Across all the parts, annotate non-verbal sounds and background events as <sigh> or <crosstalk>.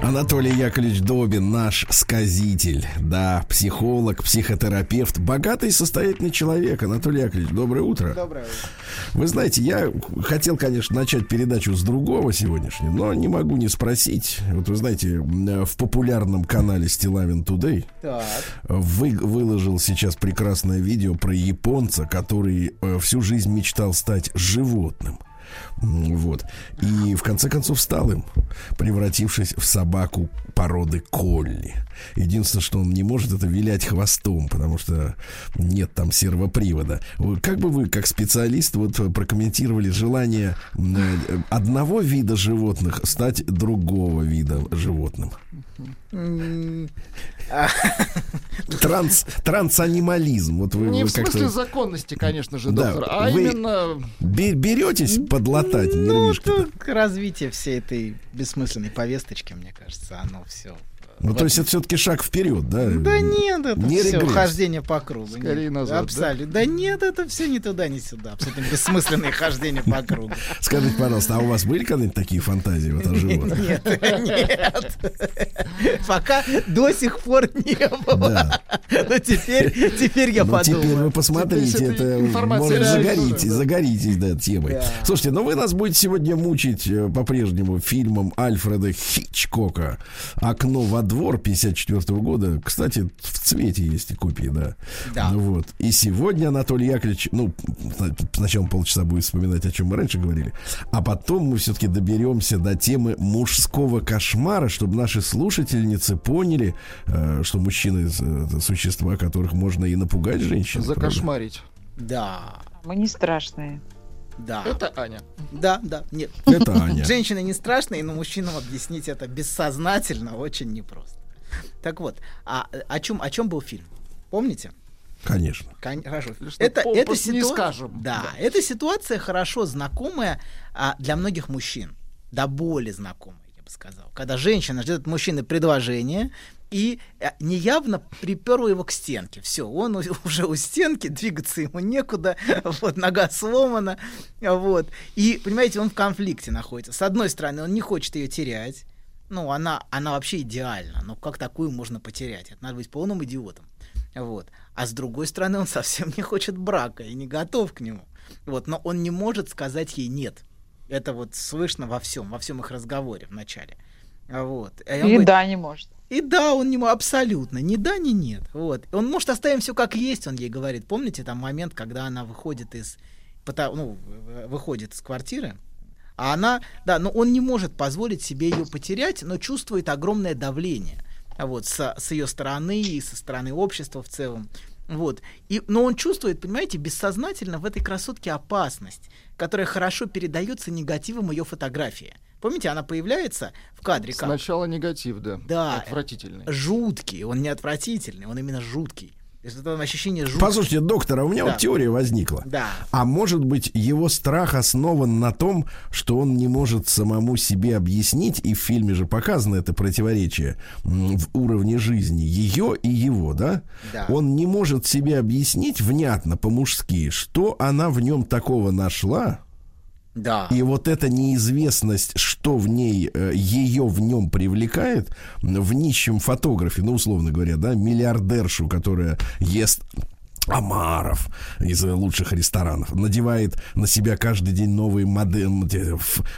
Анатолий Яковлевич Добин, наш сказитель, да, психолог, психотерапевт, богатый и состоятельный человек. Анатолий Яковлевич, доброе утро. Доброе утро. Вы знаете, я хотел, конечно, начать передачу с другого сегодняшнего, но не могу не спросить. Вот вы знаете, в популярном канале Стилавин Today Так. вы, выложил сейчас прекрасное видео про японца, который э, всю жизнь мечтал стать животным. Вот. И в конце концов стал им, превратившись в собаку породы колли. Единственное, что он не может, это вилять хвостом, потому что нет там сервопривода. Как бы вы, как специалист, вот прокомментировали желание э, одного вида животных стать другого вида животным? Транс, трансанимализм. Вот вы, Не вы в смысле законности, конечно же, Да, доктор, а вы- именно бе- беретесь подлатать Ну, нервишки. тут развитие всей этой бессмысленной повесточки, мне кажется, оно все. Ну, то есть это все-таки шаг вперед, да? Да нет, это Не все регресс. хождение по кругу. Скорее Нет, назад, да? Абсолютно. Да? нет, это все ни туда, ни сюда. Абсолютно бессмысленное <laughs> хождение по кругу. Скажите, пожалуйста, а у вас были когда-нибудь такие фантазии вот о животных? Нет, нет. Пока до сих пор не было. Да. Но теперь, теперь я Ну, теперь вы посмотрите, это может загоритесь, да. загоритесь, да, темой. Да. Слушайте, ну вы нас будете сегодня мучить э, по-прежнему фильмом Альфреда Хичкока «Окно во двор» 54 года. Кстати, в цвете есть и копии, да. Да. Ну вот. И сегодня Анатолий Яковлевич, ну, сначала полчаса будет вспоминать, о чем мы раньше говорили, а потом мы все-таки доберемся до темы мужского кошмара, чтобы наши слушательницы поняли, э, что мужчины э, это существа, которых можно и напугать женщин. правда? закошмарить. Да, Мы не страшные. Да. Это Аня. Да, да, нет. Это Аня. Женщины не страшные, но мужчинам объяснить это бессознательно очень непросто. Так вот, а о чем, о чем был фильм? Помните? Конечно. Кон- Хорошо. Что попусту не скажем. Да, эта ситуация хорошо знакомая а, для многих мужчин. До боли знакомая, я бы сказал. Когда женщина ждет от мужчины предложения и а, неявно приперла его к стенке. Все, он <laughs> уже у стенки, двигаться ему некуда, <laughs> вот, нога сломана, вот. И, понимаете, он в конфликте находится. С одной стороны, он не хочет ее терять, ну, она, она вообще идеальна. Но как такую можно потерять? Это надо быть полным идиотом. Вот. А с другой стороны, он <laughs> совсем не хочет брака и не готов к нему. Вот. Но он не может сказать ей нет. Это вот слышно во всем, во всем их разговоре в начале. Вот. И И говорит, да, не может. И да, он не мо- абсолютно, ни да, ни нет. Вот. Он может оставим все как есть, он ей говорит. Помните там момент, когда она выходит из, ну, выходит из квартиры, а она, да, но он не может позволить себе ее потерять, но чувствует огромное давление. Вот, со- с, ее стороны и со стороны общества в целом. Вот. И, но он чувствует, понимаете, бессознательно в этой красотке опасность, которая хорошо передается негативом ее фотографии. Помните, она появляется в кадре как? Сначала негатив, да. Да. Отвратительный. жуткий, он не отвратительный, он именно жуткий. Это ощущение жутки. Послушайте, доктор, а у меня Да. вот теория возникла. Да. А может быть, его страх основан на том, что он не может самому себе объяснить, и в фильме же показано это противоречие в уровне жизни ее и его, да? Да. Он не может себе объяснить внятно, по-мужски, что она в нем такого нашла, Да. и вот эта неизвестность, что в ней, э, ее в нем привлекает, в нищем фотографе, ну, условно говоря, да, миллиардершу, которая ест омаров из э, лучших ресторанов, надевает на себя каждый день новые модели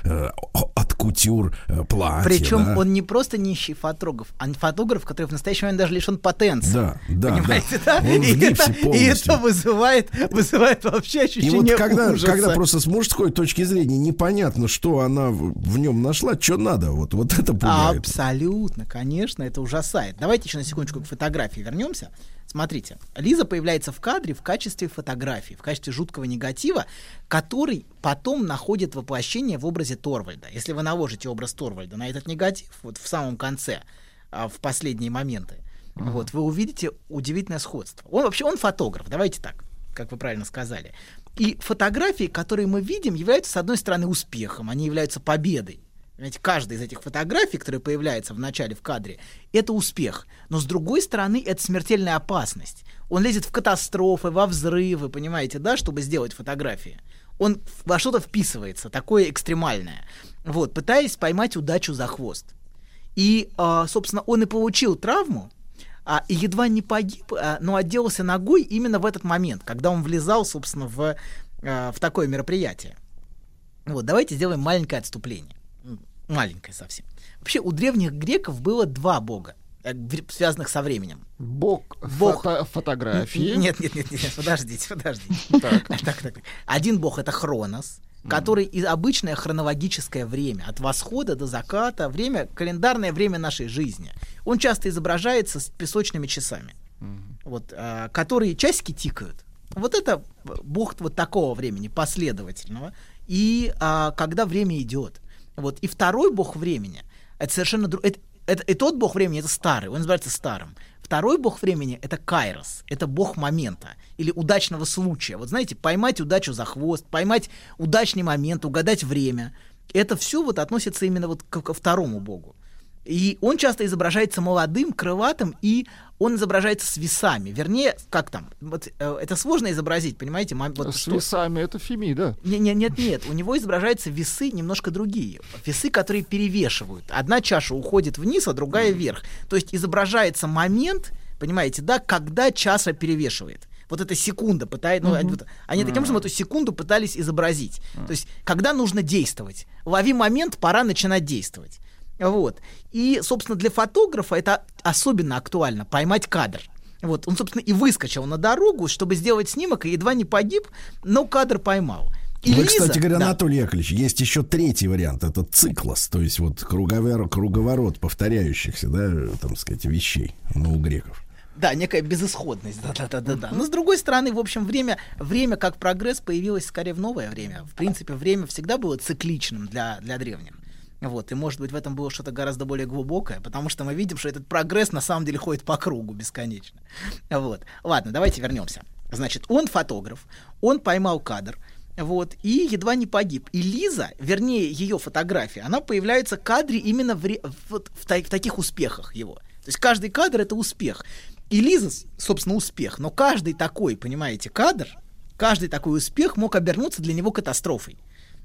от кутюр э, платья. Причем да. он не просто нищий фотограф, а фотограф, который в настоящий момент даже лишен потенции. Да, да, Понимаете, да. да? Он И, это, и это вызывает, вызывает вообще И ощущение вот когда, ужаса. когда просто с мужской точки зрения непонятно, что она в, в нем нашла, что надо, вот, вот это пугает. Абсолютно, конечно, это ужасает. Давайте еще на секундочку к фотографии вернемся. Смотрите, Лиза появляется в кадре в качестве фотографии, в качестве жуткого негатива, который потом находит воплощение в образе Торвальда. Если вы наложите образ Торвальда на этот негатив, вот в самом конце, а, в последние моменты, вот, вы увидите удивительное сходство. Он вообще, он фотограф, давайте так, как вы правильно сказали. И фотографии, которые мы видим, являются, с одной стороны, успехом, они являются победой. Понимаете, каждая из этих фотографий, которая появляется в начале в кадре, это успех. Но с другой стороны, это смертельная опасность. Он лезет в катастрофы, во взрывы, понимаете, да, чтобы сделать фотографии. Он во что-то вписывается, такое экстремальное. Вот, пытаясь поймать удачу за хвост. И, а, собственно, он и получил травму, а, и едва не погиб, а, но отделался ногой именно в этот момент, когда он влезал, собственно, в, а, в такое мероприятие. Вот, давайте сделаем маленькое отступление. М, Маленькое совсем. Вообще, у древних греков было два бога, э, связанных со временем. Бог, Бог. фото- фотографии. <laughs> Нет, нет, нет, нет, подождите, подождите. <laughs> Так. <laughs> Так, так, так. Один бог это Хронос, который и обычное хронологическое время, от восхода до заката, время, календарное время нашей жизни. Он часто изображается с песочными часами, вот, а, которые часики тикают. Вот это бог вот такого времени, последовательного. И а, когда время идет. Вот. И второй бог времени, это совершенно друг... Это, это- и тот бог времени, это старый, он называется старым. Второй бог времени — это Кайрос, это бог момента или удачного случая. Вот знаете, поймать удачу за хвост, поймать удачный момент, угадать время. Это все вот относится именно вот ко, ко второму богу. И он часто изображается молодым, крылатым, и он изображается с весами. Вернее, как там, вот, э, это сложно изобразить, понимаете? вот С что- весами это Фемида. не, не, нет, нет, у него изображаются весы немножко другие. Весы, которые перевешивают. Одна чаша уходит вниз, а другая вверх. То есть изображается момент, понимаете, да, когда чаша перевешивает. Вот эта секунда пытает, ну, они вот- они таким образом эту секунду пытались изобразить. То есть, когда нужно действовать. Лови момент, пора начинать действовать. Вот. И, собственно, для фотографа это особенно актуально, поймать кадр. Вот, он, собственно, и выскочил на дорогу, чтобы сделать снимок, и едва не погиб, но кадр поймал. И Вы, Лиза- кстати говоря, да. Анатолий Яковлевич, есть еще третий вариант. Это циклос, то есть вот круговер, круговорот повторяющихся, да, там сказать, вещей ну, у греков. Да, некая безысходность, да-да-да-да. Но с другой стороны, в общем, время, время как прогресс появилось скорее в новое время. В принципе, время всегда было цикличным для, для древних. Вот, и может быть в этом было что-то гораздо более глубокое, потому что мы видим, что этот прогресс на самом деле ходит по кругу бесконечно. Вот. Ладно, давайте вернемся. Значит, он фотограф, он поймал кадр, вот, и едва не погиб. И Лиза, вернее, ее фотография, она появляется в кадре именно в, в, та- в таких успехах его. То есть каждый кадр это успех. И Лиза, собственно, успех. Но каждый такой, понимаете, кадр, каждый такой успех мог обернуться для него катастрофой.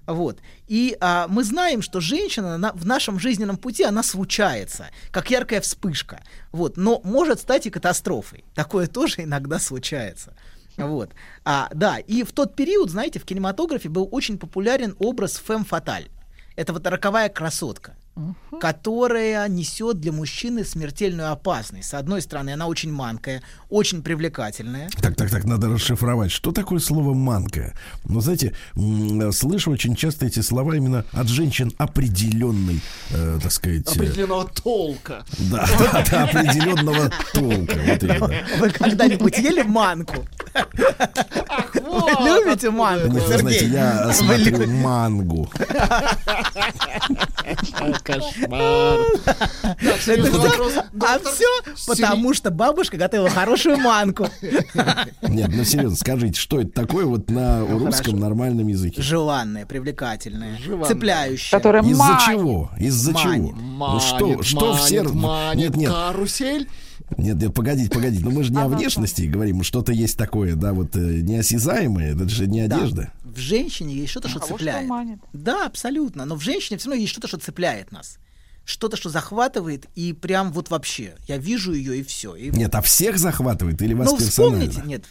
Вот. И а, мы знаем, что женщина на- в нашем жизненном пути, она случается, как яркая вспышка. Вот. Но может стать и катастрофой. Такое тоже иногда случается. Вот. А, да, и в тот период, знаете, в кинематографе был очень популярен образ фэм фаталь. Это вот роковая красотка, которая несет для мужчины смертельную опасность. С одной стороны, она очень манкая, очень привлекательная. Так, так, так, надо расшифровать. Что такое слово манка? Ну, знаете, м, слышу очень часто эти слова именно от женщин определенной, э, так сказать, э, Определенного толка. да, <laughs> да, определенного толка. Вы когда-нибудь ели манку? Любите манку, Нет, знаете, я смотрю мангу. Кошмар. А все потому, что бабушка готовила хорошую манку. Нет, ну серьезно, скажите, что это такое вот на русском Ну, хорошо. нормальном языке? Желанная, привлекательная, Желанная. цепляющая. Которая Из-за чего? Из-за чего? Ну что, что манит, манит Нет, нет, Карусель. Нет, нет, погодите, погодите. Ну мы же не о внешности говорим, что-то есть такое, да, вот э, неосязаемое, это же не Да. одежда. В женщине есть что-то, что Кого что цепляет. манит? Да, абсолютно. Но в женщине все равно есть что-то, что цепляет нас. Что-то, что захватывает, и прям вот вообще. Я вижу ее, и все. И... Нет, а всех захватывает или вас ну, персонально? вспомните, нет,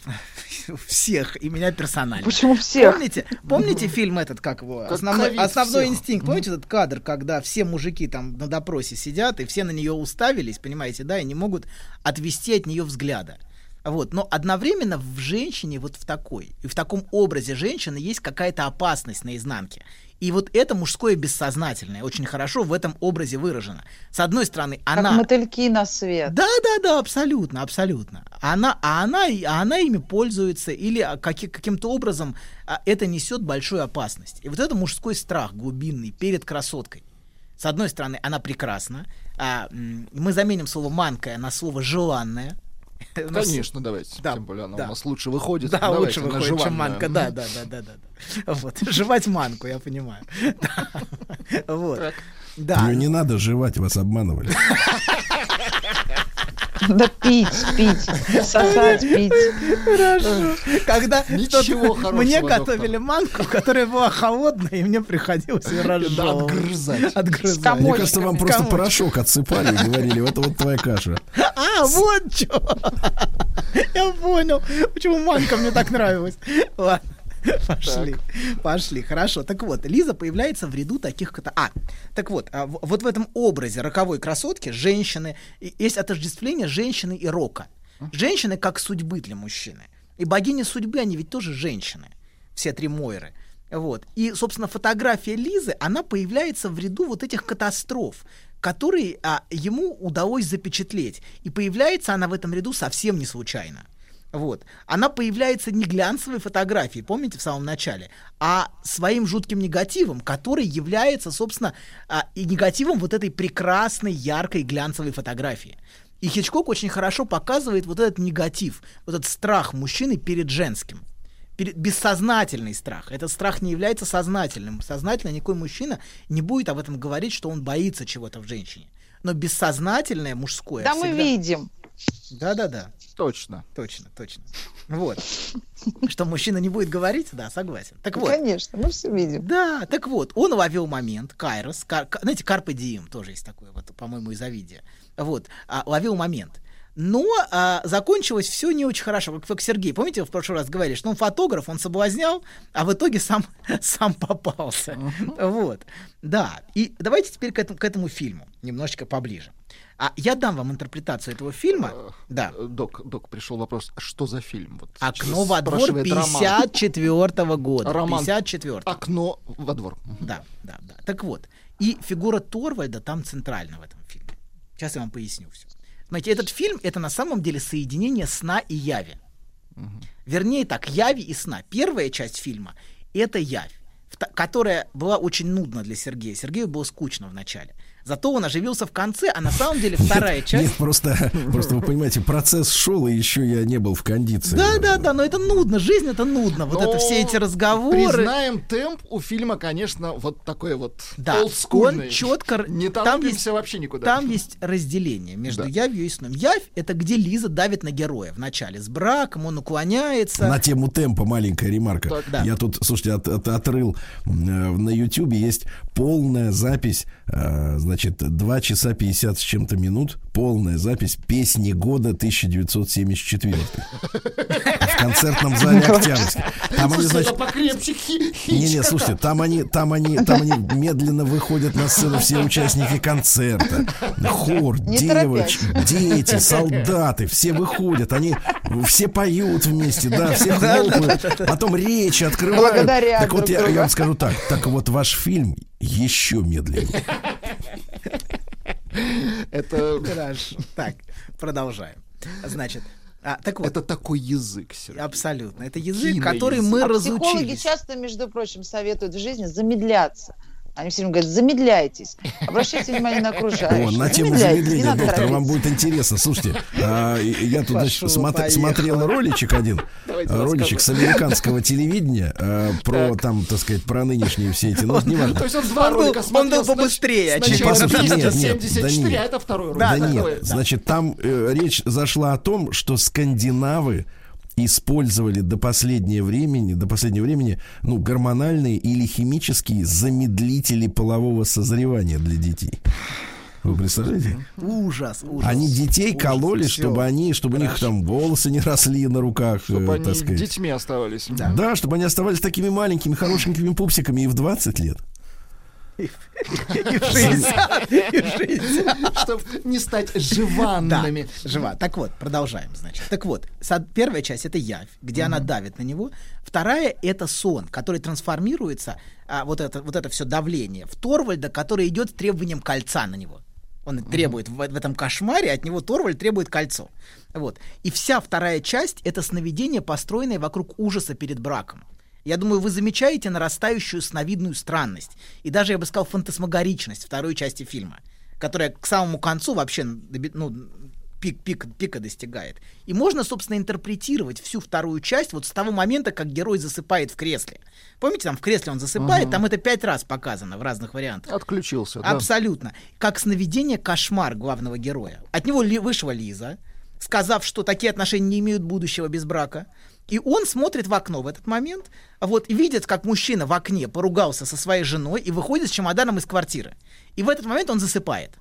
<laughs> всех, и меня персонально. Почему всех? Помните, помните фильм этот, как его, Как основной, основной всех. инстинкт? Помните этот кадр, когда все мужики там на допросе сидят, и все на нее уставились, понимаете, да, и не могут отвести от нее взгляда. Вот. Но одновременно в женщине, вот в такой, и в таком образе женщины есть какая-то опасность на изнанке. И вот это мужское бессознательное очень хорошо в этом образе выражено. С одной стороны, Как она... мотыльки на свет. Да, да, да, абсолютно, абсолютно. Она, а она, а она ими пользуется или а, каки- каким-то образом а, это несет большую опасность. И вот это мужской страх глубинный перед красоткой. С одной стороны, она прекрасна. а, мы заменим слово манкая на слово <laughs> нас- Конечно, давайте. Да, Тем более она да. у нас лучше выходит. Да, Давайте лучше выходит, чем манка. Да, да, да, да, да. Вот. <laughs> Жевать манку, я понимаю. Вот. Да. Ее не надо жевать, вас обманывали. Да пить, пить, сосать, пить. Хорошо. Когда Ничего мне доктор. готовили манку, которая была холодная, и мне приходилось ее разжевывать. отгрызать. Отгрызать. Мне кажется, вам просто порошок отсыпали и говорили, это вот твоя каша. А, вот что. <laughs> Я понял, почему манка мне так нравилась. Ладно. <laughs> Пошли, пошли, хорошо. Так вот, Лиза появляется в ряду таких кота. А, так вот, а, вот в этом образе роковой красотки женщины есть отождествление женщины и рока. Женщины как судьбы для мужчины. И богини судьбы, они ведь тоже женщины. Все три Мойры. Вот. И, собственно, фотография Лизы, она появляется в ряду вот этих катастроф, которые а, ему удалось запечатлеть. И появляется она в этом ряду совсем не случайно. Вот. Она появляется не глянцевой фотографией, помните, в самом начале, а своим жутким негативом, который является, собственно, а, и негативом вот этой прекрасной, яркой, глянцевой фотографии. И Хичкок очень хорошо показывает вот этот негатив, вот этот страх мужчины перед женским. Перед, бессознательный страх. Этот страх не является сознательным. Сознательно никакой мужчина не будет об этом говорить, что он боится чего-то в женщине. Но бессознательное мужское. Да мы всегда- видим. Да-да-да. Точно. Точно, точно. Вот. Что мужчина не будет говорить, да, согласен. Так вот. Конечно, мы все видим. Да, так вот, он ловил момент, Кайрос, Кар- Ка- знаете, Карпе Дием тоже есть такое, вот, по-моему, из Овидия. Вот, а, ловил момент. Но а, закончилось все не очень хорошо, как, как Сергей. Помните, вы в прошлый раз говорили, что он фотограф, он соблазнял, а в итоге сам, <laughs> сам попался. Вот. Да. И давайте теперь к этому, к этому фильму немножечко поближе. А я дам вам интерпретацию этого фильма. Да. Э, Док, док, пришел вопрос, что за фильм? Вот Окно во двор спрашивает Роман. 54 года. Роман. 54 Окно во двор. Да, да, да. Так вот, и фигура Торвальда там центральна в этом фильме. Сейчас я вам поясню все. Смотрите, этот фильм это на самом деле соединение сна и яви. Вернее так, яви и сна. Первая часть фильма это явь, которая была очень нудна для Сергея. Сергею было скучно в начале. Зато он оживился в конце, а на самом деле <laughs> вторая Нет, часть. Нет, просто, <laughs> просто вы понимаете, процесс шел, и еще я не был в кондиции. Да, да, да, но это нудно, жизнь это нудно. Вот это Но все эти разговоры. Признаем, темп у фильма, конечно, вот такой вот Да, он четко... Не там есть, вообще никуда. Там есть разделение между Да. явью и сном. Явь — это где Лиза давит на героя в начале. С браком он уклоняется. На тему темпа маленькая ремарка. Так, да. Я тут, слушайте, от- от- отрыл э, на Ютубе есть полная запись, э, значит, 2 часа 50 с чем-то минут, полная запись песни года 1974 в концертном зале Октябрьский. Там они, значит, хи- не, не, слушайте, там они, там они, там они медленно выходят на сцену все участники концерта, хор, девочки, дети, солдаты, все выходят, они все поют вместе, да, все хлопают, потом речи открывают. Благодарят Так вот я, я вам скажу так, так вот ваш фильм еще медленнее. <laughs> Это, Хорошо. Так, продолжаем. Значит, а, так вот, это такой язык, Сергей. абсолютно. Это язык, Киноязык. который мы А психологи разучились. часто, между прочим, советуют в жизни замедляться. Они все время говорят, замедляйтесь, обращайте внимание на окружающих. О, на тему замедления, доктор, вам будет интересно. Слушайте, а, я тут значит, смотрел роличек один, а, роличек с американского телевидения а, про там, так сказать, про нынешние все эти, ну, неважно. То есть он два ролика он смотрел. был побыстрее, снач- очевидно. Сначала Послушайте, нет, нет, 274, да нет. а это второй ролик. Да, нет, значит, там э, речь зашла о том, что скандинавы использовали до последнего времени, до последнего времени, ну, гормональные или химические замедлители полового созревания для детей. Вы представляете? Ужас, ужас. Они детей Ужас, кололи, всё. чтобы они, чтобы у них Хорошо. там волосы не росли на руках, Чтобы э, они так сказать. детьми оставались. Да. чтобы они оставались такими маленькими, хорошенькими пупсиками и в 20 лет. И в 60, и в 60. Чтобы не стать живанными. Да, жива. Так вот, продолжаем, значит. Так вот, первая часть это явь, где она давит на него. Вторая это сон, который трансформируется, а, вот это вот это все давление, в Торвальда, который идет с требованием кольца на него. Он требует в, в этом кошмаре, от него Торвальд требует кольцо. Вот. И вся вторая часть это сновидение, построенное вокруг ужаса перед браком. Я думаю, вы замечаете нарастающую сновидную странность и даже, я бы сказал, фантасмагоричность второй части фильма, которая к самому концу вообще ну, пик, пик, пика достигает. И можно, собственно, интерпретировать всю вторую часть вот с того момента, как герой засыпает в кресле. Помните, там в кресле он засыпает, там это пять раз показано в разных вариантах. Отключился, да. Абсолютно. Как сновидение кошмар главного героя. От него ли, вышла Лиза, сказав, что такие отношения не имеют будущего без брака. И он смотрит в окно в этот момент, вот, и видит, как мужчина в окне поругался со своей женой и выходит с чемоданом из квартиры. И в этот момент он засыпает.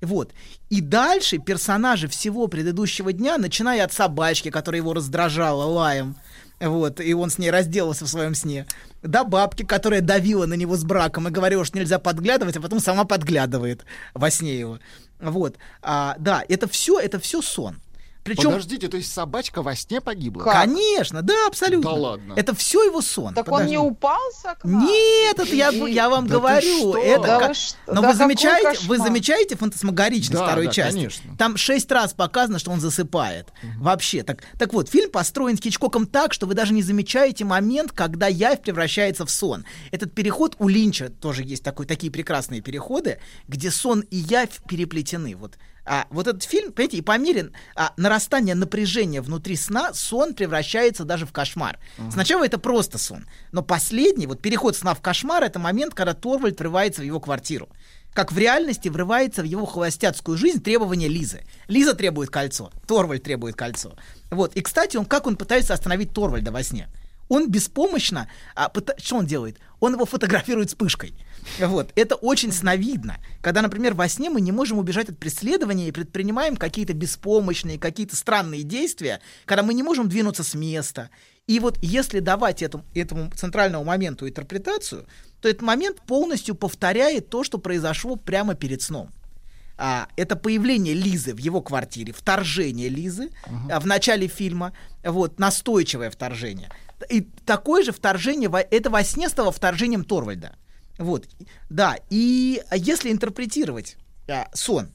Вот. И дальше персонажи всего предыдущего дня, начиная от собачки, которая его раздражала лаем, вот, и он с ней разделался в своем сне, до бабки, которая давила на него с браком и говорила, что нельзя подглядывать, а потом сама подглядывает во сне его. Вот. А, да, это все, это все сон. Причем, Подождите, то есть собачка во сне погибла? Как? конечно, да, абсолютно. Да ладно. Это все его сон. Так он Подожди. не упал с окна? Нет, это я, я вам Да ты говорю. что? Это Да как- вы что? Но Да вы замечаете, вы замечаете фантасмагоричность Да, второй да, части? конечно. Там шесть раз показано, что он засыпает. Вообще. Так, так вот, фильм построен Хичкоком так, что вы даже не замечаете момент, когда явь превращается в сон. Этот переход у Линча тоже есть такой, такие прекрасные переходы, где сон и явь переплетены. Вот. А вот этот фильм, понимаете, и по мере а, нарастания напряжения внутри сна, сон превращается даже в кошмар. Сначала это просто сон, но последний, вот переход сна в кошмар, это момент, когда Торвальд врывается в его квартиру. Как в реальности врывается в его холостяцкую жизнь требование Лизы. Лиза требует кольцо, Торвальд требует кольцо. Вот. И, кстати, он как он пытается остановить Торвальда во сне? Он беспомощно, а, что он делает? Он его фотографирует вспышкой. Вот. Это очень сновидно. Когда, например, во сне мы не можем убежать от преследования и предпринимаем какие-то беспомощные, какие-то странные действия, когда мы не можем двинуться с места. И вот если давать этому, этому центральному моменту интерпретацию, то этот момент полностью повторяет то, что произошло прямо перед сном. А, это появление Лизы в его квартире, вторжение Лизы а, в начале фильма, вот, настойчивое вторжение. И такое же вторжение, это во сне стало вторжением Торвальда. Вот, да, и если интерпретировать а, сон,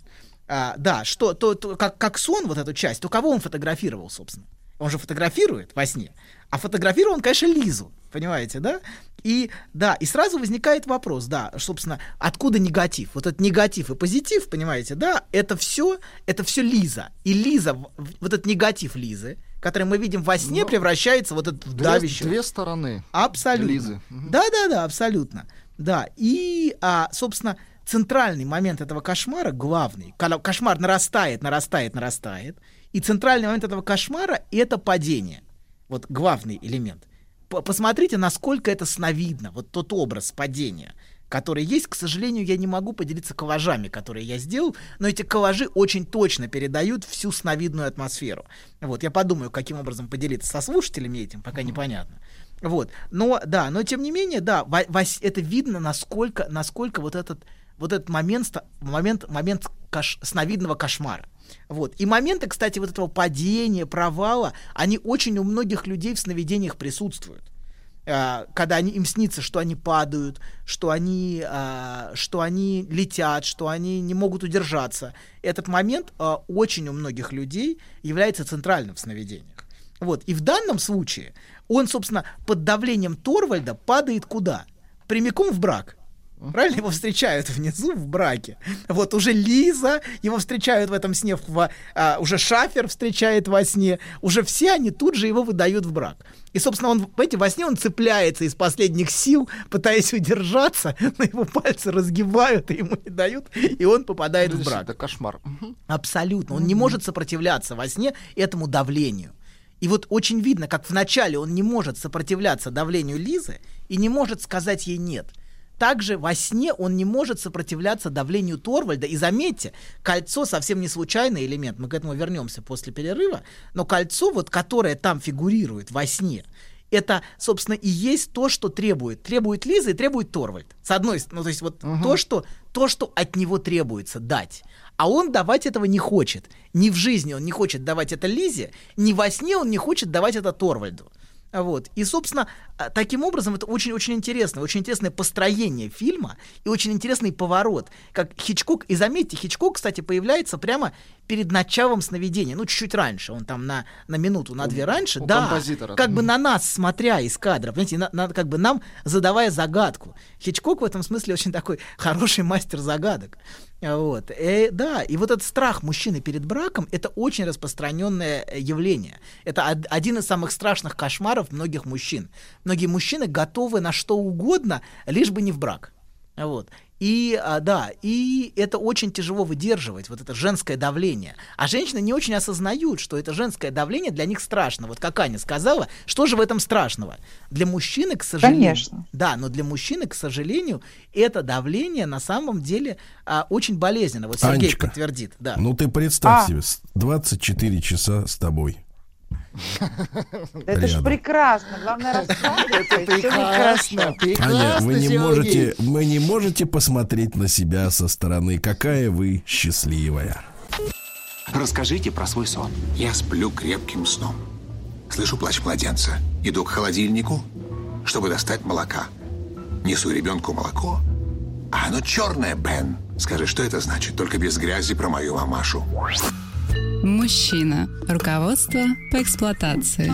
а, да, что, то, то как, как сон, вот эту часть, то кого он фотографировал, собственно? Он же фотографирует во сне. А фотографировал он, конечно, Лизу. Понимаете, да? И да, и сразу возникает вопрос, да, собственно, откуда негатив? Вот этот негатив и позитив, понимаете, да, это все, это все Лиза. И Лиза, вот этот негатив Лизы, который мы видим во сне, Ну, превращается вот этот в Две, давящую. две стороны. Абсолютно. Лизы. Мгм. Да, да, да, абсолютно. Да. И, а, собственно, центральный момент этого кошмара, главный, когда кошмар нарастает, нарастает, нарастает, и центральный момент этого кошмара это падение. Вот главный элемент. Посмотрите, насколько это сновидно, вот тот образ падения, который есть. К сожалению, я не могу поделиться коллажами, которые я сделал, но эти коллажи очень точно передают всю сновидную атмосферу. Вот, я подумаю, каким образом поделиться со слушателями этим, пока непонятно. Вот, но да, но тем не менее, да, во- во это видно, насколько, насколько вот этот, вот этот момент, момент, момент кош- сновидного кошмара. Вот. И моменты, кстати, вот этого падения, провала, они очень у многих людей в сновидениях присутствуют. А, когда они, им снится, что они падают, что они, а, что они летят, что они не могут удержаться. Этот момент а, очень у многих людей является центральным в сновидениях. Вот. И в данном случае он, собственно, под давлением Торвальда падает куда? Прямиком в брак. Правильно его встречают внизу в браке. Вот уже Лиза его встречают в этом сне, в- а, уже Шафер встречает во сне, уже все они тут же его выдают в брак. И, собственно, он, понимаете, во сне он цепляется из последних сил, пытаясь удержаться, <laughs> но его пальцы разгибают и ему не дают, и он попадает в брак. Это кошмар. Абсолютно. Он не может сопротивляться во сне этому давлению. И вот очень видно, как вначале он не может сопротивляться давлению Лизы и не может сказать ей нет. Также во сне он не может сопротивляться давлению Торвальда. И заметьте, кольцо совсем не случайный элемент. Мы к этому вернемся после перерыва. Но кольцо, вот, которое там фигурирует во сне, это, собственно, и есть то, что требует. Требует Лиза и требует Торвальд. С одной стороны, ну, то есть вот то, что, то, что от него требуется дать. А он давать этого не хочет. Ни в жизни он не хочет давать это Лизе, ни во сне он не хочет давать это Торвальду. Вот. И, собственно, а, таким образом это очень-очень интересно, очень интересное построение фильма и очень интересный поворот. Как Хичкок, и заметьте, Хичкок, кстати, появляется прямо перед началом сновидения, ну, чуть-чуть раньше, он там на, на минуту, на две раньше, у да, композитора. как бы на нас смотря из кадра, понимаете, на, на- как бы нам задавая загадку. Хичкок в этом смысле очень такой <laughs> хороший мастер загадок. Вот. Э, да, и вот этот страх мужчины перед браком это очень распространенное э, явление. Это од- один из самых страшных кошмаров многих мужчин. Многие мужчины готовы на что угодно, лишь бы не в брак. Вот. И а, да, и это очень тяжело выдерживать, вот это женское давление. А женщины не очень осознают, что это женское давление для них страшно. Вот как Аня сказала, что же в этом страшного? Для мужчины, к сожалению... Конечно. Да, но для мужчины, к сожалению, это давление на самом деле а, очень болезненно. Вот Сергей Анечка, подтвердит. Да. Ну ты представь А. себе, с- 24 часа с тобой. Это же прекрасно. Главное, будет Прекрасно, Аня, вы не можете, вы не можете посмотреть на себя со стороны, какая вы счастливая. Расскажите про свой сон. Я сплю крепким сном. Слышу плач младенца. Иду к холодильнику, чтобы достать молока. Несу ребенку молоко. А оно черное, Бен. Скажи, что это значит? Только без грязи про мою мамашу. Мужчина. Руководство по эксплуатации.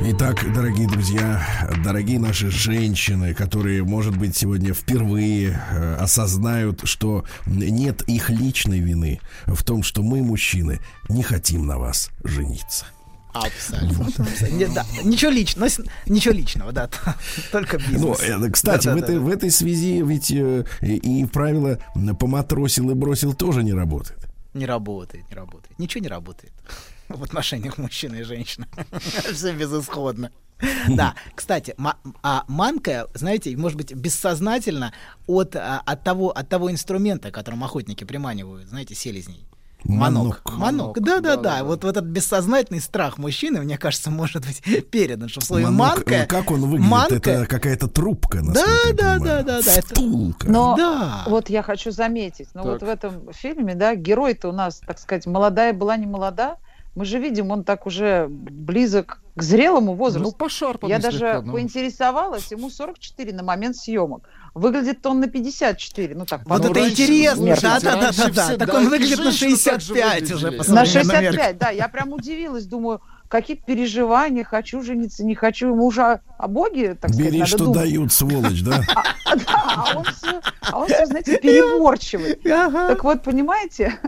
Итак, дорогие друзья, дорогие наши женщины, которые, может быть, сегодня впервые э, осознают, что нет их личной вины в том, что мы, мужчины, не хотим на вас жениться. Абсолютно. Не- да, ничего личного, ничего личного, да, <laughs> только бизнес. Ну, э, кстати, в, Да-да-да. этой, в этой связи ведь э, и, и правило «поматросил и бросил» тоже не работает. Не работает, не работает. Ничего не работает <laughs> в отношениях мужчины и женщины. <laughs> Все безысходно. <laughs> Да, кстати, а манка, знаете, может быть, бессознательно от, а, от, того, от того инструмента, которым охотники приманивают, знаете, селезней. Манок. Манок. Манок. Да, да, да. Вот, вот этот бессознательный страх мужчины, мне кажется, может быть <laughs> передан, что в слове Манок, манка. э, как он выглядит? манка- Это какая-то трубка, Да, да, да, да, да, Втулка. Но Да. вот я хочу заметить, ну вот Так. в этом фильме, да, герой-то у нас, так сказать, молодая была не молода. Мы же видим, он так уже близок к зрелому возрасту. Ну, пошарпанный Я даже слегка, ну. поинтересовалась, ему 44 на момент съемок. Выглядит он на 54, ну так, Вот по- это раньше, интересно, Нет, да, да, да, раньше да, да. все, Так он выглядит на женщины так же 65 уже по На современным меркам. 65, да. Я прям удивилась, думаю, какие переживания, хочу жениться, не хочу. Ему уже о, о Боге, так сказать, Бери, надо что думать. дают, сволочь, да? А, да, а он все, а он знаете, <laughs> переборчивый. Ага. Так вот, понимаете,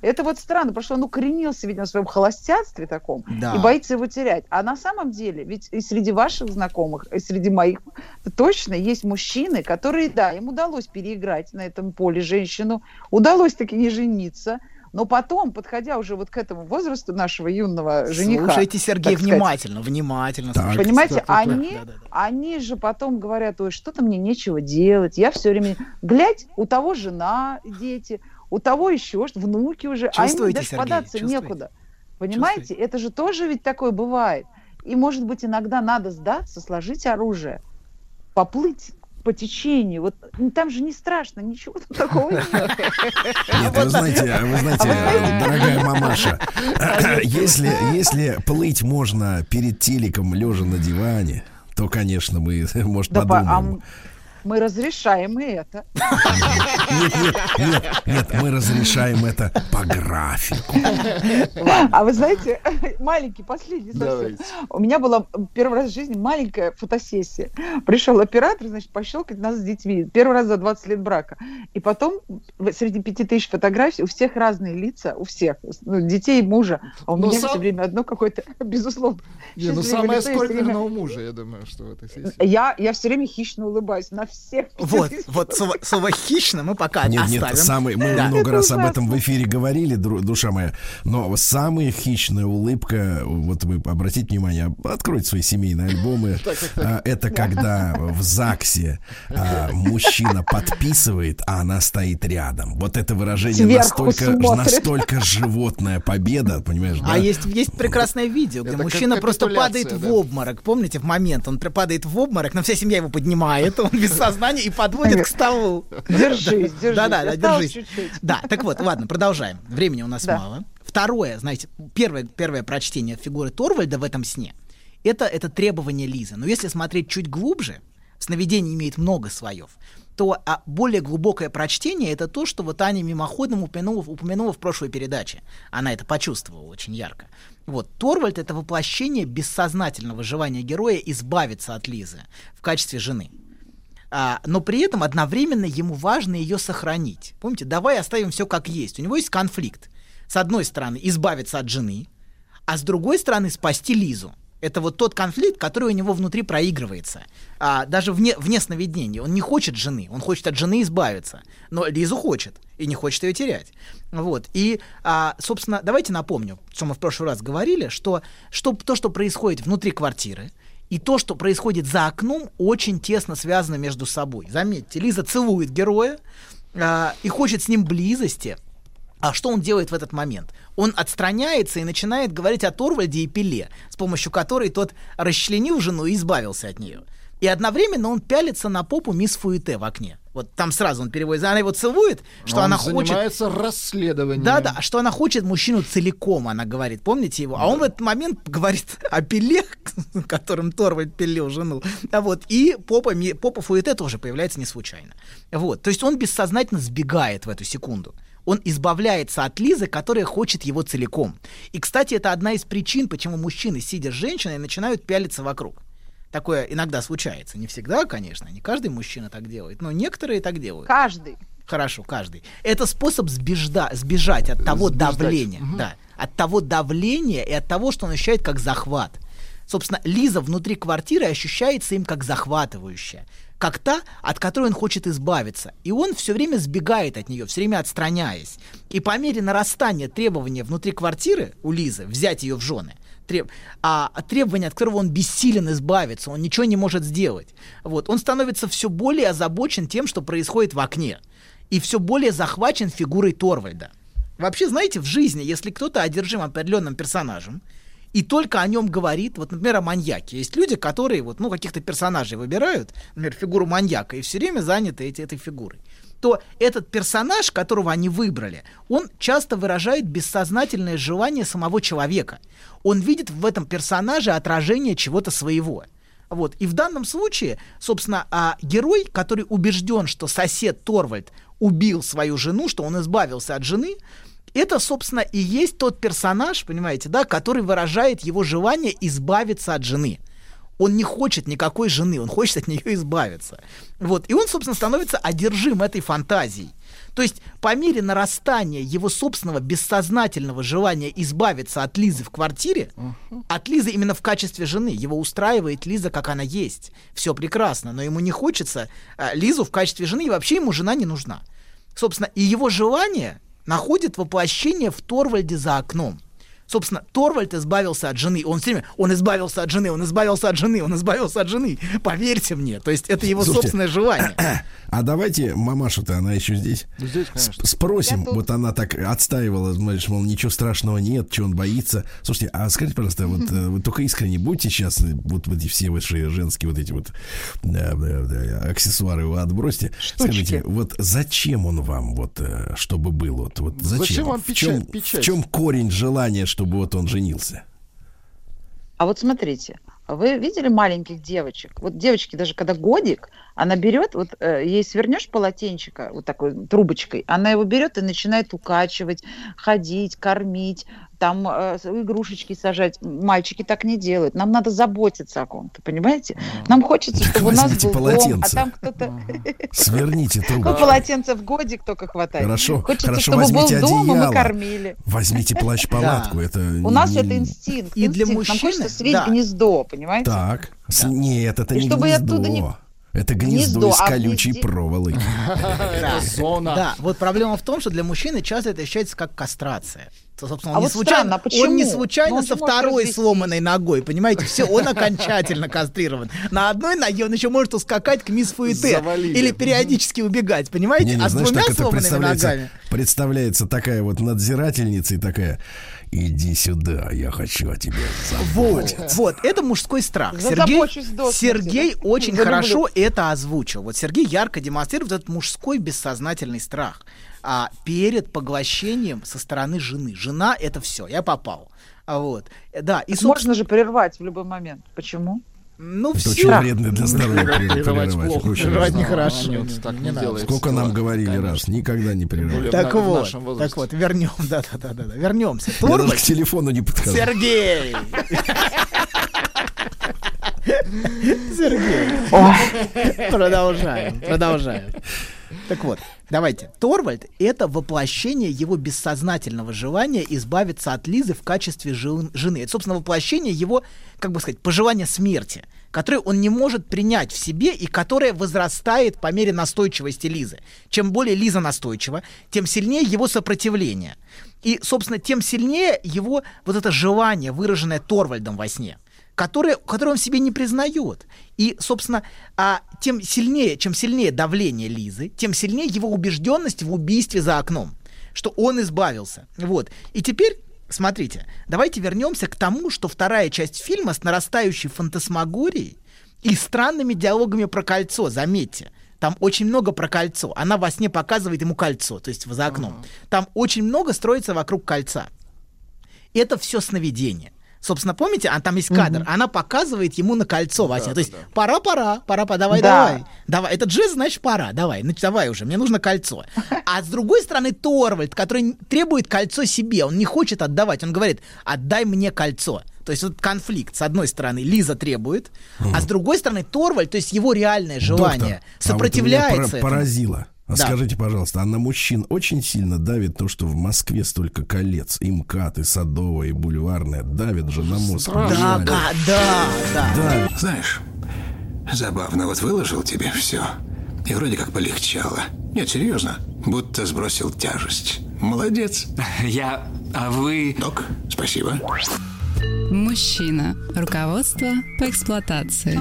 это вот странно, потому что он укоренился, видимо, в своем холостяцтве таком Да. и боится его терять. А на самом деле, ведь и среди ваших знакомых, и среди моих, точно есть мужчины, которые, да, им удалось переиграть на этом поле женщину, удалось таки не жениться, но потом, подходя уже вот к этому возрасту нашего юного жениха... Слушайте, Сергей, так сказать, внимательно, внимательно. Так. слушайте. Понимаете, так, они, да, да, да. они же потом говорят, ой, что-то мне нечего делать, я все время... Глядь, у того жена, дети, у того еще что, внуки уже, а ему Чувствуете, даже Сергей, податься чувствуете? некуда. Понимаете, это же тоже ведь такое бывает. И, может быть, иногда надо сдаться, сложить оружие, поплыть по течению. Вот ну, там же не страшно, ничего там такого нет. Нет, вы знаете, вы знаете, дорогая мамаша, если, если плыть можно перед телеком, лежа на диване, то, конечно, мы, может, а подумаем. Мы разрешаем и это. Нет, нет, нет, нет, мы разрешаем это по графику. А вы знаете, <laughs> маленький, последний совсем. Давайте. У меня была первый раз в жизни маленькая фотосессия. Пришел оператор, значит, пощелкать нас с детьми. Первый раз за 20 лет брака. И потом среди пяти тысяч фотографий у всех разные лица, у всех. Ну, детей, мужа. А у Ну, меня сам- все время одно какое-то, <laughs> безусловно, Не, ну самое лицо. Время- сколько у мужа, я думаю, что в этой сессии. я, я все время хищно улыбаюсь на всех. Вот, вот слово, слово хищно мы пока Нет, оставим. нет, самый, мы Да. много Это раз об ужасно. этом в эфире говорили, душа моя. Но самая хищная улыбка, вот вы обратите внимание, откройте свои семейные альбомы. а, Это когда в ЗАГСе а, мужчина подписывает, а она стоит рядом. Вот это выражение настолько, животная победа, понимаешь, да? А есть, есть прекрасное видео, где мужчина просто падает да. в обморок. Помните, в момент он падает в обморок, но вся семья его поднимает, он без сознания и подводит к столу. Держись, держись. Да-да, держись. чуть-чуть. Да, так вот, ладно, продолжаем. Времени у нас Да. мало. Второе, знаете, первое, первое прочтение фигуры Торвальда в этом сне, это, это требование Лизы. Но если смотреть чуть глубже, сновидение имеет много слоев, то а, более глубокое прочтение это то, что вот Аня мимоходом упомянула, упомянула в прошлой передаче. Она это почувствовала очень ярко. Вот, Торвальд — это воплощение бессознательного желания героя избавиться от Лизы в качестве жены. А, но при этом одновременно ему важно ее сохранить. Помните, давай оставим все как есть. У него есть конфликт. С одной стороны, избавиться от жены, а с другой стороны, спасти Лизу. Это вот тот конфликт, который у него внутри проигрывается. А, даже вне, вне сновидения. Он не хочет жены, он хочет от жены избавиться. Но Лизу хочет и не хочет ее терять. Вот. И, а, собственно, давайте напомню, что мы в прошлый раз говорили, что, что то, что происходит внутри квартиры, и то, что происходит за окном, очень тесно связано между собой. Заметьте, Лиза целует героя а, и хочет с ним близости. А что он делает в этот момент? Он отстраняется и начинает говорить о Торвальде и Пиле, с помощью которой тот расчленил жену и избавился от нее. И одновременно он пялится на попу мисс Фуэте в окне. Вот там сразу он переводит. Она его целует, что Он она хочет... занимается расследованием. Да, да, что она хочет мужчину целиком, она говорит, помните его? А он в этот момент говорит о пиле, <laughs> которым Торвальд пилил жену. А вот, и попа, попа Фуэте тоже появляется не случайно. Вот, то есть он бессознательно сбегает в эту секунду. Он избавляется от Лизы, которая хочет его целиком. И, кстати, это одна из причин, почему мужчины, сидя с женщиной, начинают пялиться вокруг. Такое иногда случается. Не всегда, конечно, не каждый мужчина так делает, но некоторые так делают. Каждый. Хорошо, каждый. Это способ сбежда, сбежать от того Сбеждать. давления. Мгм. Да, от того давления и от того, что он ощущает как захват. Собственно, Лиза внутри квартиры ощущается им как захватывающая. Как та, от которой он хочет избавиться. И он все время сбегает от нее, все время отстраняясь. И по мере нарастания требования внутри квартиры у Лизы взять ее в жены, треб... а требования, от которого он бессилен избавиться, он ничего не может сделать. Вот. Он становится все более озабочен тем, что происходит в окне. И все более захвачен фигурой Торвальда. Вообще, знаете, в жизни, если кто-то одержим определенным персонажем, и только о нем говорит, вот, например, о маньяке. Есть люди, которые вот, ну, каких-то персонажей выбирают, например, фигуру маньяка, и все время заняты эти, этой фигурой то этот персонаж, которого они выбрали, он часто выражает бессознательное желание самого человека. Он видит в этом персонаже отражение чего-то своего. Вот. И в данном случае, собственно, а, герой, который убежден, что сосед Торвальд убил свою жену, что он избавился от жены, это, собственно, и есть тот персонаж, понимаете, да, который выражает его желание избавиться от жены. Он не хочет никакой жены, он хочет от нее избавиться. Вот. И он, собственно, становится одержим этой фантазией. То есть по мере нарастания его собственного бессознательного желания избавиться от Лизы в квартире, от Лизы именно в качестве жены, его устраивает Лиза, как она есть. Все прекрасно, но ему не хочется а, Лизу в качестве жены, и вообще ему жена не нужна. Собственно, и его желание находит воплощение в Торвальде за окном. Собственно, Торвальд избавился от жены. Он все время, он избавился от жены, он избавился от жены, он избавился от жены. Поверьте мне. То есть это его Слушайте, собственное желание. <clears throat> А давайте мамашу-то, она еще здесь. Здесь, С- конечно. Спросим, Я тут. вот она так отстаивала, знаешь, мол, ничего страшного нет, что он боится. Слушайте, а скажите, пожалуйста, вот э, вы только искренне будьте сейчас, вот эти все ваши женские вот эти вот да, да, да, аксессуары вы отбросьте. Скажите, вот зачем он вам, вот, э, чтобы был, вот, вот зачем? Зачем вам в чем, печать- печать? В чем корень желания, чтобы вот он женился? А вот смотрите, вы видели маленьких девочек? Вот девочки, даже когда годик, она берет, вот э, ей свернешь полотенчика вот такой трубочкой, она его берет и начинает укачивать, ходить, кормить, там э, игрушечки сажать. Мальчики так не делают. Нам надо заботиться о ком-то, понимаете? Нам хочется, <laughs> чтобы у нас был дом, а полотенце. там кто-то... <laughs> Сверните Ну, трубочку. полотенце в годик только хватает. Хорошо, Хочется, хорошо, чтобы был возьмите дом, и мы одеяло. кормили. Возьмите плащ-палатку. Это У нас это инстинкт. И для инстинкт. Нам хочется свить да. гнездо, понимаете? Так. Нет, это И не чтобы я гнездо. оттуда не- Это гнездо, Гнездо, из а колючей везде- проволоки. <laughs> Это зона. Да, вот проблема в том, что для мужчины часто это ощущается как кастрация. Собственно, он, А не вот случайно, странно, он не почему? случайно Ну, он со второй развестись. сломанной ногой, понимаете? Все, он окончательно кастрирован. На одной ноге он еще может ускакать к мисс Фуэте Завалили. или периодически убегать, понимаете? Не, не, а с знаешь, двумя сломанными представляется? ногами. Представляется такая вот надзирательница и такая, иди сюда, я хочу о тебе Вот, заботиться. вот, это мужской страх. Сергей, Сергей очень хорошо это озвучил. Вот Сергей ярко демонстрирует этот мужской бессознательный страх а, перед поглощением со стороны жены. Жена — это все, я попал. А вот, да, и собственно, Можно же прервать в любой момент. Почему? Ну Это все. очень вредно для здоровья Прерывать плохо. Очень Прерывать вредно. нехорошо. Нет, так Не надо. Сколько нам говорили раз, никогда не прерывать. Так вот, так вот, вернем, <laughs> да, да, да, да, да, вернемся. Я даже к телефону не подхожу. Сергей. <laughs> Сергей. Продолжаем, продолжаем. Так вот, давайте. Торвальд — это воплощение его бессознательного желания избавиться от Лизы в качестве жен- жены. Это, собственно, воплощение его, как бы сказать, пожелания смерти, которое он не может принять в себе и которое возрастает по мере настойчивости Лизы. Чем более Лиза настойчива, тем сильнее его сопротивление. И, собственно, тем сильнее его вот это желание, выраженное Торвальдом во сне которое, которое он в себе не признает. И, собственно, а, тем сильнее, чем сильнее давление Лизы, тем сильнее его убежденность в убийстве за окном, что он избавился. Вот. И теперь, смотрите, давайте вернемся к тому, что вторая часть фильма с нарастающей фантасмагорией и странными диалогами про кольцо, заметьте. Там очень много про кольцо. Она во сне показывает ему кольцо, то есть за окном. Там очень много строится вокруг кольца. Это все сновидение. Собственно, помните, а там есть кадр, она показывает ему на кольцо во сне. То есть пора, пора, пора, пора, давай, Да. давай. Давай, это джиз, значит, пора, давай, ну давай уже, мне нужно кольцо. А с другой стороны, Торвальд, который требует кольцо себе, он не хочет отдавать, он говорит, отдай мне кольцо. То есть вот конфликт. С одной стороны, Лиза требует, а с другой стороны, Торвальд, то есть его реальное желание, Доктор, сопротивляется. а вот меня этому. поразило. А Да. скажите, пожалуйста, а на мужчин очень сильно давит то, что в Москве столько колец, и МКАД, и Садовая, и Бульварная, давит же на мозг. Да, да, да, да. Давит. Знаешь, забавно, вот выложил тебе все. И вроде как полегчало. Нет, серьезно, будто сбросил тяжесть. Молодец. <laughs> Я... А вы... Док, спасибо. Мужчина. Руководство по эксплуатации.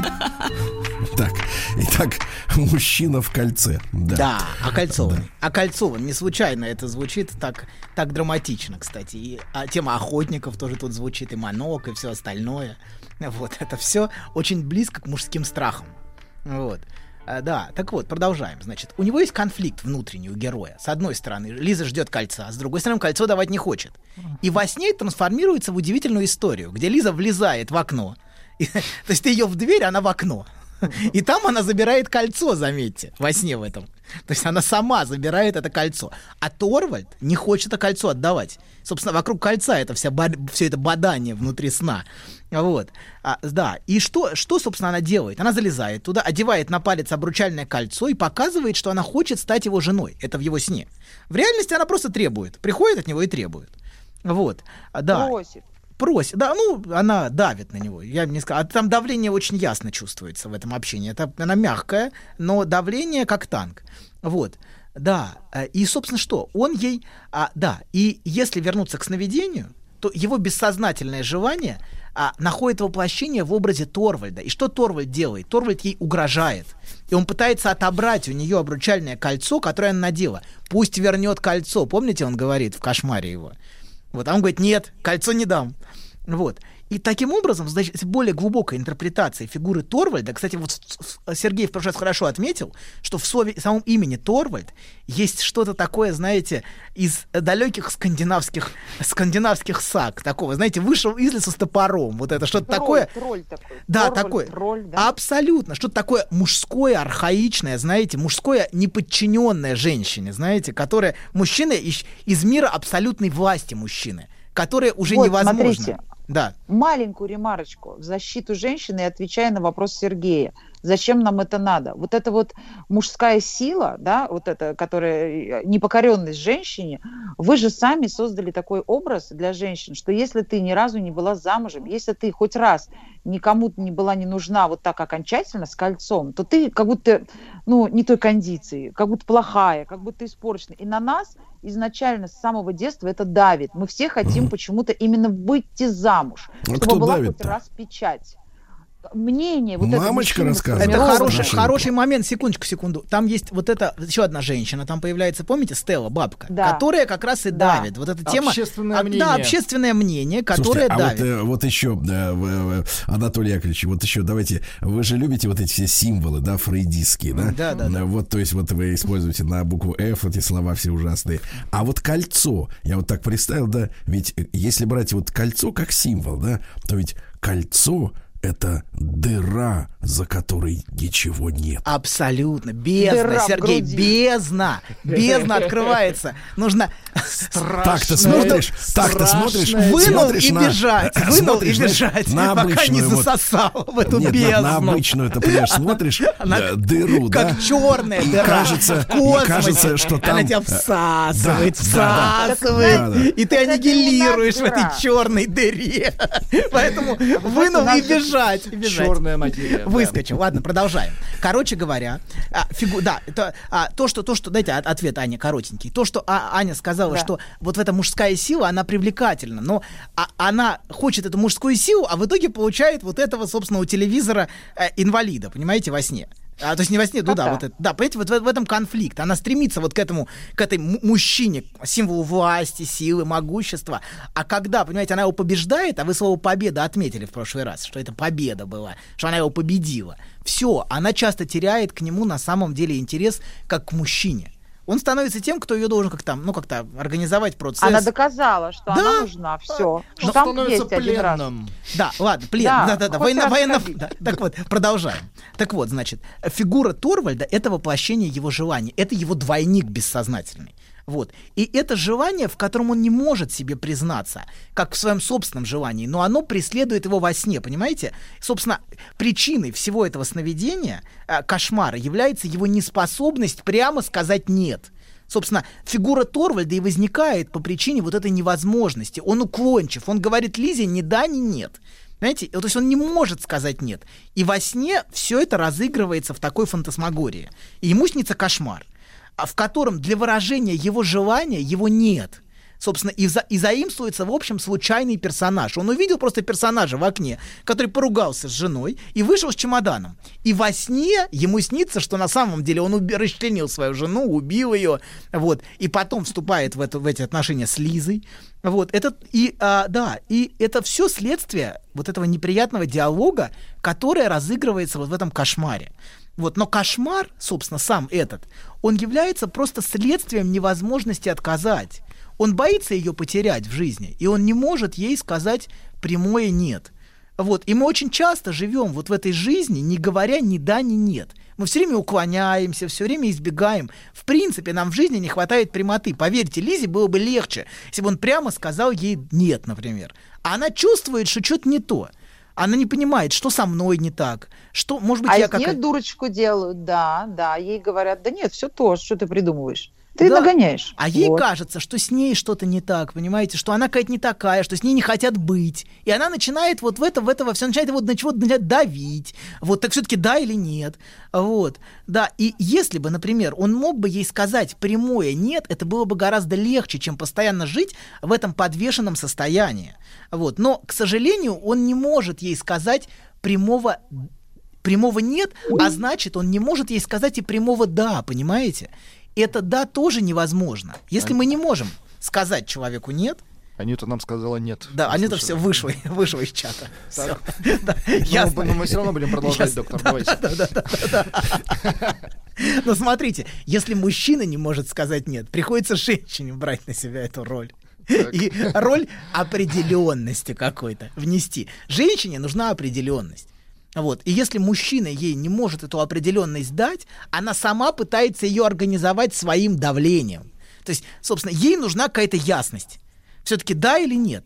Так, итак, мужчина в кольце. Да. Да, окольцованный. Окольцован. Не случайно это звучит так, так драматично, кстати. И а, тема охотников тоже тут звучит, и манок, и все остальное. Вот, это все очень близко к мужским страхам. Вот. А, Да, так вот, продолжаем. Значит, у него есть конфликт внутренний у героя. С одной стороны, Лиза ждет кольца, а с другой стороны, кольцо давать не хочет. И во сне это трансформируется в удивительную историю, где Лиза влезает в окно. <laughs> И- то есть ты ее в дверь, она в окно. И там она забирает кольцо, заметьте, во сне в этом. То есть она сама забирает это кольцо. А Торвальд не хочет это кольцо отдавать. Собственно, вокруг кольца это вся все это бадание внутри сна. Вот. А, да. И что, что, собственно, она делает? Она залезает туда, одевает на палец обручальное кольцо и показывает, что она хочет стать его женой. Это в его сне. В реальности она просто требует. Приходит от него и требует. Вот. А, Да Просит. просит. Да, ну, она давит на него. Я бы не сказал. А там давление очень ясно чувствуется в этом общении. Это она мягкая, но давление как танк. Вот. Да. э, И, собственно, что? Он ей... А, да. И если вернуться к сновидению, то его бессознательное желание а, находит воплощение в образе Торвальда. И что Торвальд делает? Торвальд ей угрожает. И он пытается отобрать у нее обручальное кольцо, которое она надела. Пусть вернет кольцо. Помните, он говорит в кошмаре его? Вот, а он говорит, нет, кольцо не дам. Вот. И таким образом, значит, более глубокая интерпретация фигуры Торвальда, кстати, вот Сергей в прошлый раз хорошо отметил, что в слове, самом имени Торвальд есть что-то такое, знаете, из далеких скандинавских, скандинавских саг, такого, знаете, вышел из леса с топором, вот это что-то такое. тролль такой. Да, Торвальд, такое. Тролль, да. Абсолютно. Что-то такое мужское, архаичное, знаете, мужское, неподчиненное женщине, знаете, которое мужчина из, из мира абсолютной власти мужчины, которое уже Вот, невозможно. смотрите. Да. Маленькую ремарочку в защиту женщины, отвечая на вопрос Сергея. Зачем нам это надо? Вот эта вот мужская сила, да, вот эта, которая непокоренность женщине, вы же сами создали такой образ для женщин, что если ты ни разу не была замужем, если ты хоть раз никому не была не нужна вот так окончательно с кольцом, то ты как будто, ну, не той кондиции, как будто плохая, как будто испорчена. И на нас изначально с самого детства это давит. Мы все хотим почему-то именно выйти замуж, А чтобы была хоть раз печать. Мнение вот это Мамочка мужчины рассказывает. Это хороший, хороший момент, секундочку, секунду. Там есть вот эта, еще одна женщина, там появляется, помните, Стелла, бабка, Да. которая как раз и Да. давит. Вот эта тема... Общественное а, мнение. Да, общественное мнение, которое Слушайте, а давит. вот, э, вот еще, э, Анатолий Яковлевич, вот еще давайте, вы же любите вот эти все символы, да, фрейдистские, да? Да, да, да. Вот, то есть вот вы используете на букву F эти слова все ужасные. А вот кольцо, я вот так представил, да, ведь э, если брать вот кольцо как символ, да, то ведь кольцо это дыра, за которой ничего нет. Абсолютно. Бездна, Дыра Сергей, бездна. Бездна открывается. Нужно Так ты смотришь, так ты смотришь, вынул и бежать, э, вынул и бежать, пока не засосал в эту Нет, на- бездну. на, обычную, это понимаешь, смотришь <laughs> э, дыру, да? как черная дыра кажется- кажется, что там, Она тебя э, всасывает, всасывает, и ты аннигилируешь в этой черной дыре. <laughs> Поэтому вынул у нас и же бежать. Черная материя. Выскочил. Ладно, продолжаем. Короче говоря, а, фигу... да, а, то, что то, что дайте от- ответ Аня коротенький. То, что А- Аня сказала, Да. что вот эта мужская сила, она привлекательна, но а- она хочет эту мужскую силу, а в итоге получает вот этого, собственно, у телевизора э, инвалида, понимаете, во сне. А, то есть не во сне, ну да, вот это, да, понимаете, вот в, в этом конфликт. Она стремится вот к этому, к этой му- мужчине, символу власти, силы, могущества. А когда, понимаете, она его побеждает, а вы слово победа отметили в прошлый раз, что это победа была, что она его победила. Все, она часто теряет к нему на самом деле интерес как к мужчине. Он становится тем, кто ее должен как-то, ну, как-то организовать процесс. Она доказала, что Да. она нужна. Все. Он Что там становится есть один раз. пленным. Да, ладно, плен. Да, Да, да, Военно, военно- сходи. да. Так вот, продолжаем. Так вот, значит, фигура Торвальда это воплощение его желаний. Это его двойник бессознательный. Вот. И это желание, в котором он не может себе признаться, как в своем собственном желании, но оно преследует его во сне, понимаете? Собственно, причиной всего этого сновидения, э, кошмара, является его неспособность прямо сказать «нет». Собственно, фигура Торвальда и возникает по причине вот этой невозможности. Он уклончив, он говорит Лизе ни да, ни нет. Знаете, то есть он не может сказать нет. И во сне все это разыгрывается в такой фантасмагории. И ему снится кошмар, в котором для выражения его желания его нет. Собственно, и, за, и заимствуется, в общем, случайный персонаж. Он увидел просто персонажа в окне, который поругался с женой и вышел с чемоданом. И во сне ему снится, что на самом деле он уби- расчленил свою жену, убил ее, вот, и потом вступает в, это, в эти отношения с Лизой. Вот, это, и, а, да, и это все следствие вот этого неприятного диалога, которое разыгрывается вот в этом кошмаре. Вот, но кошмар, собственно, сам этот, он является просто следствием невозможности отказать. Он боится ее потерять в жизни, и он не может ей сказать прямое нет. Вот, и мы очень часто живем вот в этой жизни, не говоря ни да, ни нет. Мы все время уклоняемся, все время избегаем. В принципе, нам в жизни не хватает прямоты. Поверьте, Лизе было бы легче, если бы он прямо сказал ей нет, например. А она чувствует, что что-то не то. Она не понимает, что со мной не так, что, может быть, А я как нее дурочку делают, да, да. Ей говорят, да нет, все то, что ты придумываешь. Ты Да. нагоняешь. А ей Вот. кажется, что с ней что-то не так, понимаете, что она какая-то не такая, что с ней не хотят быть. И она начинает вот в это, в это, во все начинает вот на чего-то начинает давить. Вот так все-таки да или нет. Вот. Да, и если бы, например, он мог бы ей сказать прямое нет, это было бы гораздо легче, чем постоянно жить в этом подвешенном состоянии. Вот. Но, к сожалению, он не может ей сказать прямого прямого нет, а значит, он не может ей сказать и прямого да, понимаете? Это да тоже невозможно. Если мы не можем сказать человеку нет, Анюта нам сказала нет. да, Мы Анита все вышло, <laughs> вышло из чата. Всё. <laughs> Да, Но ясно. мы- но мы все равно будем продолжать, Ясно. доктор. Да, Давайте. да, да, да, да, да. <laughs> Но смотрите, если мужчина не может сказать нет, приходится женщине брать на себя эту роль. И роль определенности какой-то внести. Женщине нужна определенность. Вот. И если мужчина ей не может эту определенность дать, она сама пытается ее организовать своим давлением. То есть, собственно, ей нужна какая-то ясность. Все-таки да или нет.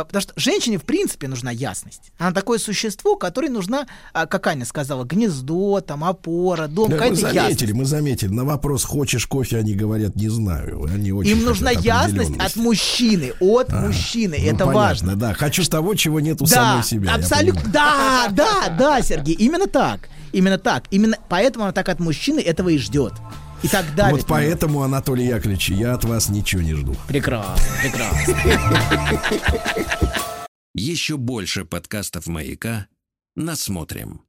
А, Потому что женщине, в принципе, нужна ясность. Она такое существо, которой нужна, а, как Аня сказала, гнездо, там, опора, дом, Да, мы заметили, ясность. мы заметили. На вопрос «хочешь кофе?» они говорят «не знаю». Они очень Им нужна ясность от мужчины, от А, мужчины. ну, Это понятно, важно. Да, хочу того, чего нет у да, самой себя. абсолютно. Да, да, да, Сергей, именно так. Именно так. Именно поэтому она так от мужчины этого и ждет. И так давит. Вот поэтому, Анатолий Яковлевич, я от вас ничего не жду. Прекрасно, прекрасно. Еще больше подкастов «Маяка» насмотрим.